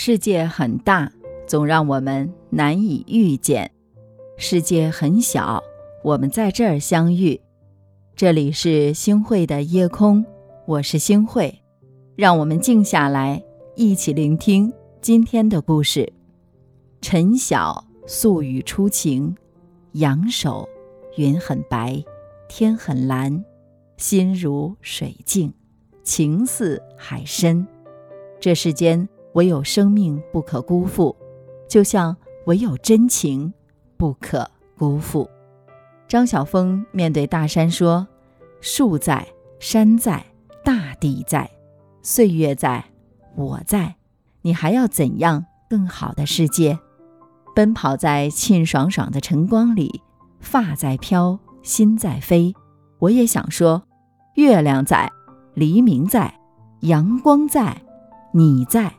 世界很大，总让我们难以遇见；世界很小，我们在这儿相遇。这里是星汇的夜空，我是星汇，让我们静下来，一起聆听今天的故事。陈晓素雨初晴，仰首，云很白，天很蓝，心如水静。情似海深，这世间唯有生命不可辜负，就像唯有真情不可辜负。张晓峰面对大山说：“树在，山在，大地在，岁月在，我在，你还要怎样更好的世界？”奔跑在沁爽爽的晨光里，发在飘，心在飞。我也想说，月亮在。黎明在，阳光在，你在，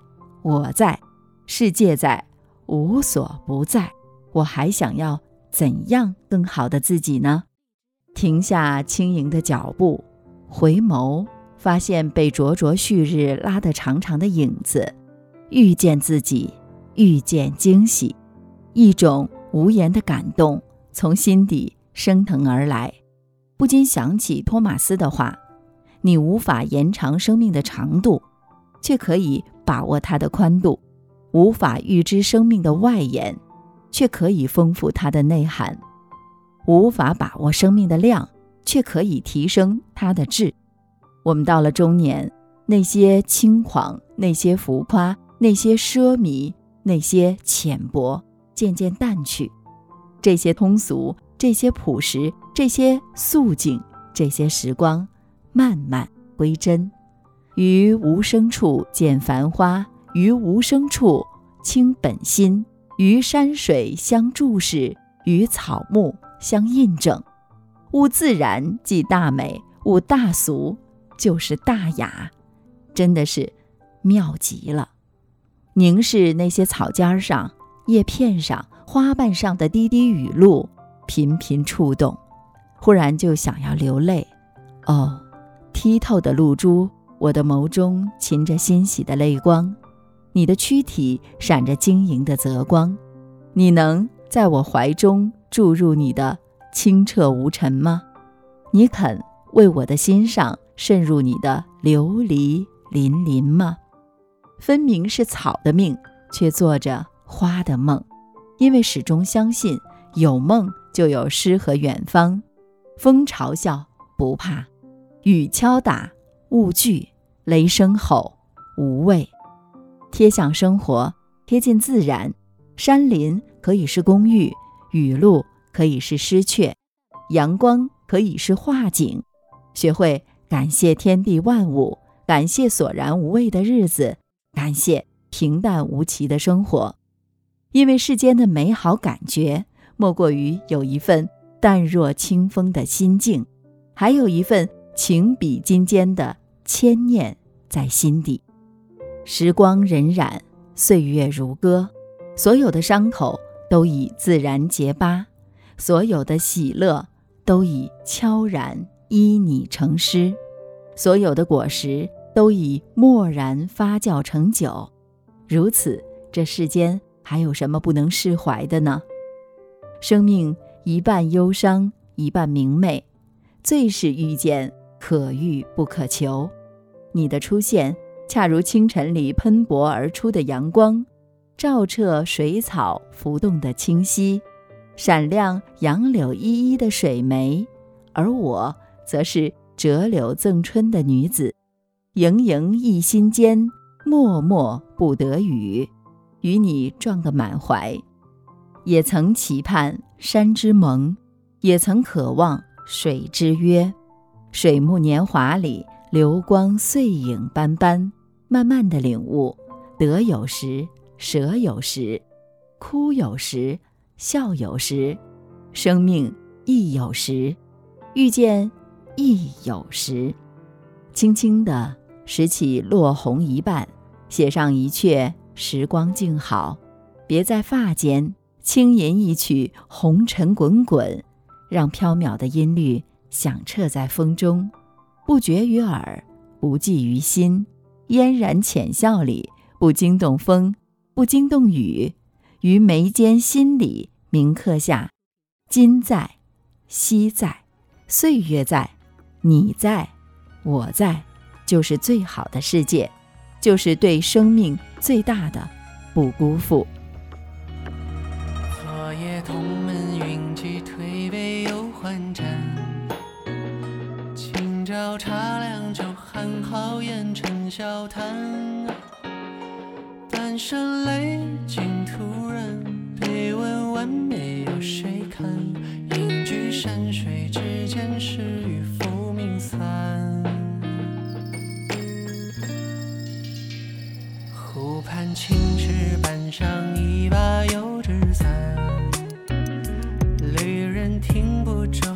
我在，世界在，无所不在。我还想要怎样更好的自己呢？停下轻盈的脚步，回眸，发现被灼灼旭日拉得长长的影子，遇见自己，遇见惊喜，一种无言的感动从心底升腾而来，不禁想起托马斯的话。你无法延长生命的长度，却可以把握它的宽度；无法预知生命的外延，却可以丰富它的内涵；无法把握生命的量，却可以提升它的质。我们到了中年，那些轻狂，那些浮夸，那些奢靡，那些浅薄，渐渐淡去；这些通俗，这些朴实，这些素净，这些时光。慢慢归真，于无声处见繁花，于无声处清本心，于山水相注视，与草木相印证。悟自然即大美，悟大俗就是大雅，真的是妙极了。凝视那些草尖上、叶片上、花瓣上的滴滴雨露，频频触动，忽然就想要流泪。哦。剔透的露珠，我的眸中噙着欣喜的泪光，你的躯体闪着晶莹的泽光，你能在我怀中注入你的清澈无尘吗？你肯为我的心上渗入你的琉璃粼粼吗？分明是草的命，却做着花的梦，因为始终相信有梦就有诗和远方，风嘲笑不怕。雨敲打，勿惧；雷声吼，无畏。贴向生活，贴近自然。山林可以是公寓，雨露可以是诗阙，阳光可以是画景。学会感谢天地万物，感谢索然无味的日子，感谢平淡无奇的生活。因为世间的美好感觉，莫过于有一份淡若清风的心境，还有一份。情比金坚的千念在心底，时光荏苒，岁月如歌，所有的伤口都已自然结疤，所有的喜乐都已悄然依你成诗，所有的果实都已默然发酵成酒。如此，这世间还有什么不能释怀的呢？生命一半忧伤，一半明媚，最是遇见。可遇不可求，你的出现恰如清晨里喷薄而出的阳光，照彻水草浮动的清晰，闪亮杨柳依依的水湄，而我则是折柳赠春的女子，盈盈一心间，脉脉不得语，与你撞个满怀。也曾期盼山之盟，也曾渴望水之约。水木年华里，流光碎影斑斑，慢慢的领悟：得有时，舍有时，哭有时，笑有时，生命亦有时，遇见亦有时。轻轻地拾起落红一瓣，写上一阙时光静好，别在发间，轻吟一曲红尘滚滚，让飘渺的音律。响彻在风中，不绝于耳，不记于心，嫣然浅笑里，不惊动风，不惊动雨，于眉间心里铭刻下：今在，昔在，岁月在，你在，我在，就是最好的世界，就是对生命最大的不辜负。笑谈。半生泪尽，突然悲问完美有谁看？隐居山水之间，是与浮名散。湖畔青石板上一把油纸伞，旅人停步，这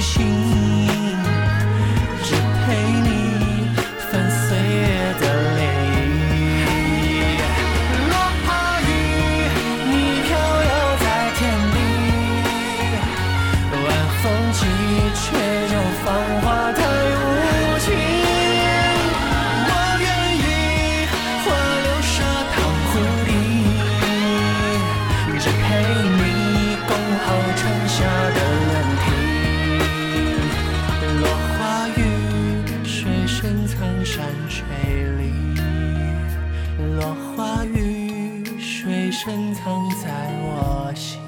心，深藏在我心。